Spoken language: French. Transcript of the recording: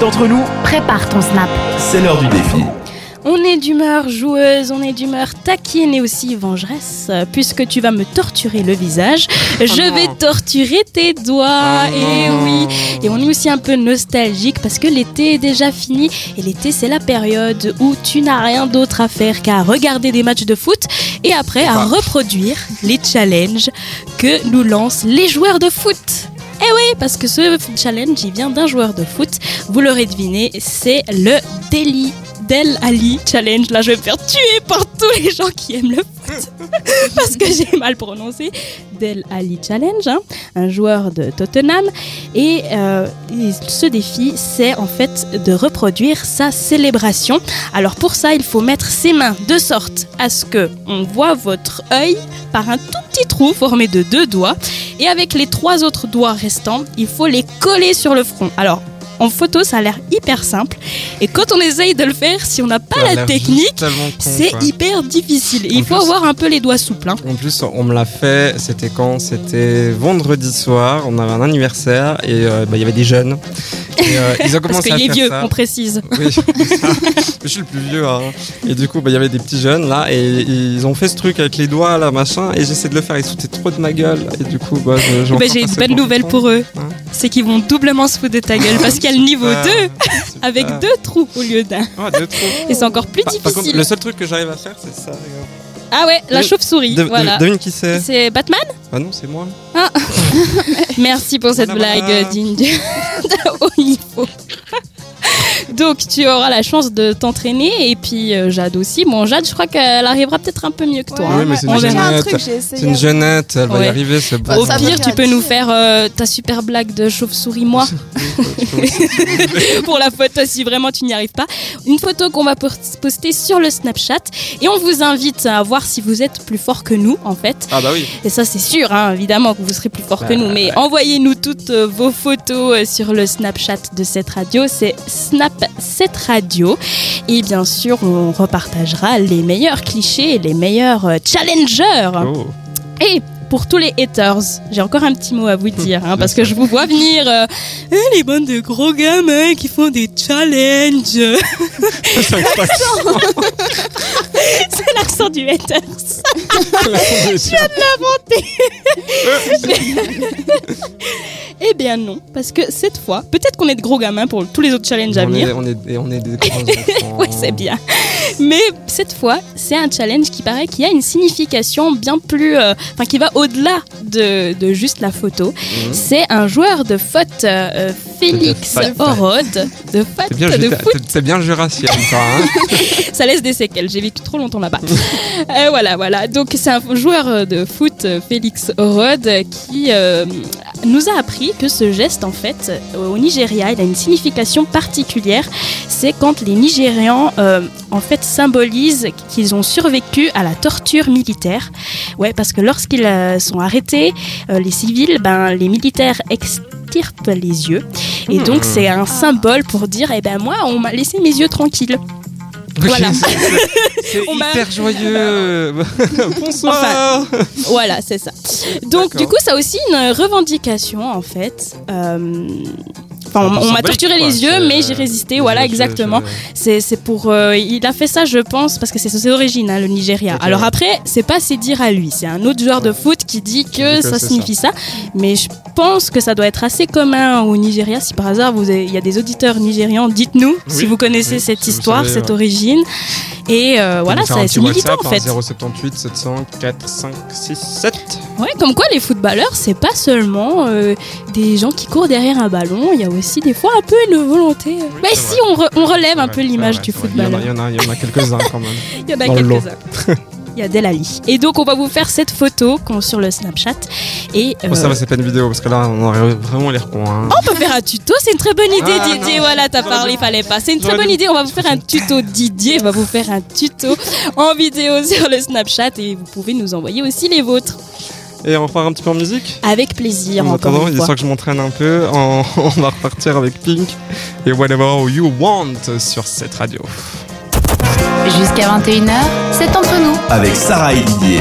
d'entre nous, Prépare ton snap. c'est l'heure du défi. On est d'humeur joueuse, on est d'humeur taquine et aussi vengeresse, puisque tu vas me torturer le visage. Je vais torturer tes doigts, et oui. Et on est aussi un peu nostalgique parce que l'été est déjà fini et l'été c'est la période où tu n'as rien d'autre à faire qu'à regarder des matchs de foot et après à reproduire les challenges que nous lancent les joueurs de foot. Eh oui, parce que ce challenge, il vient d'un joueur de foot. Vous l'aurez deviné, c'est le Deli Del Ali Challenge. Là, je vais me faire tuer par tous les gens qui aiment le foot. parce que j'ai mal prononcé. Del Ali Challenge, hein, un joueur de Tottenham. Et, euh, ce défi, c'est en fait de reproduire sa célébration. Alors pour ça, il faut mettre ses mains de sorte à ce que on voit votre œil par un tout petit trou formé de deux doigts. Et avec les trois autres doigts restants, il faut les coller sur le front. Alors, en photo, ça a l'air hyper simple. Et quand on essaye de le faire, si on n'a pas Ça la technique, c'est hyper difficile. Il faut plus- avoir un peu les doigts souples. hein. En plus, on me l'a fait, c'était quand? C'était vendredi soir, on avait un anniversaire et euh, bah, il y avait des jeunes. Et, euh, ils ont Parce commencé qu'il est vieux, ça. on précise. Oui, je suis le plus vieux. hein. Et du coup, bah, il y avait des petits jeunes là, et ils ont fait ce truc avec les doigts là, machin, et j'essaie de le faire, ils se foutaient trop de ma gueule. Et du coup, bah, je Mais j'ai une bonne nouvelle pour eux. Hein C'est qu'ils vont doublement se foutre de ta gueule parce qu'il y a le niveau 2 avec deux trous au lieu d'un. Ah, deux trous. Et c'est encore plus Par, par contre, difficile. le seul truc que j'arrive à faire, c'est ça. Ah ouais, la chauve-souris. Voilà. Devine qui c'est C'est Batman? Ah non, c'est moi. Merci pour cette Voilà, blague voilà. De de haut niveau. Donc tu auras la chance de t'entraîner et puis euh, Jade aussi. Bon Jade, je crois qu'elle arrivera peut-être un peu mieux que toi. Ouais, hein. mais c'est une jeunette. une jeunette, elle va Ouais. y arriver, c'est bon. Au ça veut pire, tu peux nous faire euh, ta super blague de chauve-souris moi pour la photo si vraiment tu n'y arrives pas. Une photo qu'on va post- poster sur le Snapchat et on vous invite à voir si vous êtes plus fort que nous en fait. Ah bah oui. Et ça, c'est sûr, hein, évidemment que vous serez plus fort que Bah, nous. Mais envoyez-nous toutes euh, vos photos sur le Snapchat de cette radio. C'est Snap cette radio. Et bien sûr, on repartagera les meilleurs clichés et les meilleurs euh, challengers. Oh. Et pour tous les haters, j'ai encore un petit mot à vous dire, hein, parce que je vous vois venir. euh, Eh, les bandes de gros gamins qui font des challenges. c'est l'accent du haters. Eh bien non, parce que cette fois, peut-être qu'on est de gros gamins pour tous les autres challenges à venir. est, on, est, on est des grands enfants. Ouais, c'est bien. Mais cette fois, c'est un challenge qui paraît qu'il y a une signification bien plus. euh, Enfin, qui va au-delà de, de juste la photo. Mhm. C'est un joueur de foot, euh, Félix De foot. Orode. De foot, C'est bien, de foot. t'es bien jurassien, toi. Hein Ça laisse des séquelles. J'ai vécu trop longtemps là-bas. Euh, voilà, voilà. Donc, c'est un joueur de foot, euh, Félix Orode, qui euh, nous a appris que ce geste, en fait, euh, au Nigeria, il a une signification particulière. C'est quand les Nigérians, euh, en fait, symbolisent qu'ils ont survécu à la torture militaire. Ouais, parce que lorsqu'ils euh, sont arrêtés, euh, les civils, ben, les militaires extirpent les yeux. Et Hmm. donc, c'est un symbole pour dire, eh ben, moi, on m'a laissé mes yeux tranquilles. Voilà. C'est- hyper joyeux. Bonsoir. Voilà, c'est ça. Donc, du coup, ça a aussi une revendication, en fait. Euh, Enfin, on, m'a torturé quoi. les yeux, mais j'ai résisté. Voilà, exactement. C'est pour. euh, il a fait ça, je pense, parce que c'est ses origines, hein, le Nigeria. Alors après, c'est pas ses dire à lui. C'est un autre joueur de foot qui dit que ça signifie ça. Mais je pense que ça doit être assez commun au Nigeria. Si par hasard vous avez- il y a des auditeurs nigérians, dites-nous si vous connaissez oui, cette si histoire, savez, cette ouais. origine. Et euh, voilà, ça- c'est militant en fait. hein, 078 700 4 5 6 7. Ouais, comme quoi les footballeurs, c'est pas seulement euh, des gens qui courent derrière un ballon, il y a aussi des fois un peu une volonté. Mais c'est si on, re- on relève un peu l'image du c'est vrai. Il y en a- footballeur. Il y en a, quelques-uns quand même. Il y en a quelques-uns. Il y a Delali. Et donc on va vous faire cette photo sur le Snapchat. Et Bon, ça euh, va, c'est pas une vidéo parce que là, on aurait vraiment l'air con. Hein. on peut faire un tuto, c'est une très bonne idée Ah, Didier. non. Voilà, t'as parlé, il fallait pas. C'est une très bonne idée, on va vous faire un tuto. Didier va vous faire un tuto en vidéo sur le Snapchat et vous pouvez nous envoyer aussi les vôtres. Et on repart un petit peu en musique Avec plaisir, En encore attendant, une il fois. que je m'entraîne un peu. En- On va repartir avec Pink et Whatever You Want sur cette radio. Jusqu'à 21h, c'est entre nous. Avec Sarah et Didier.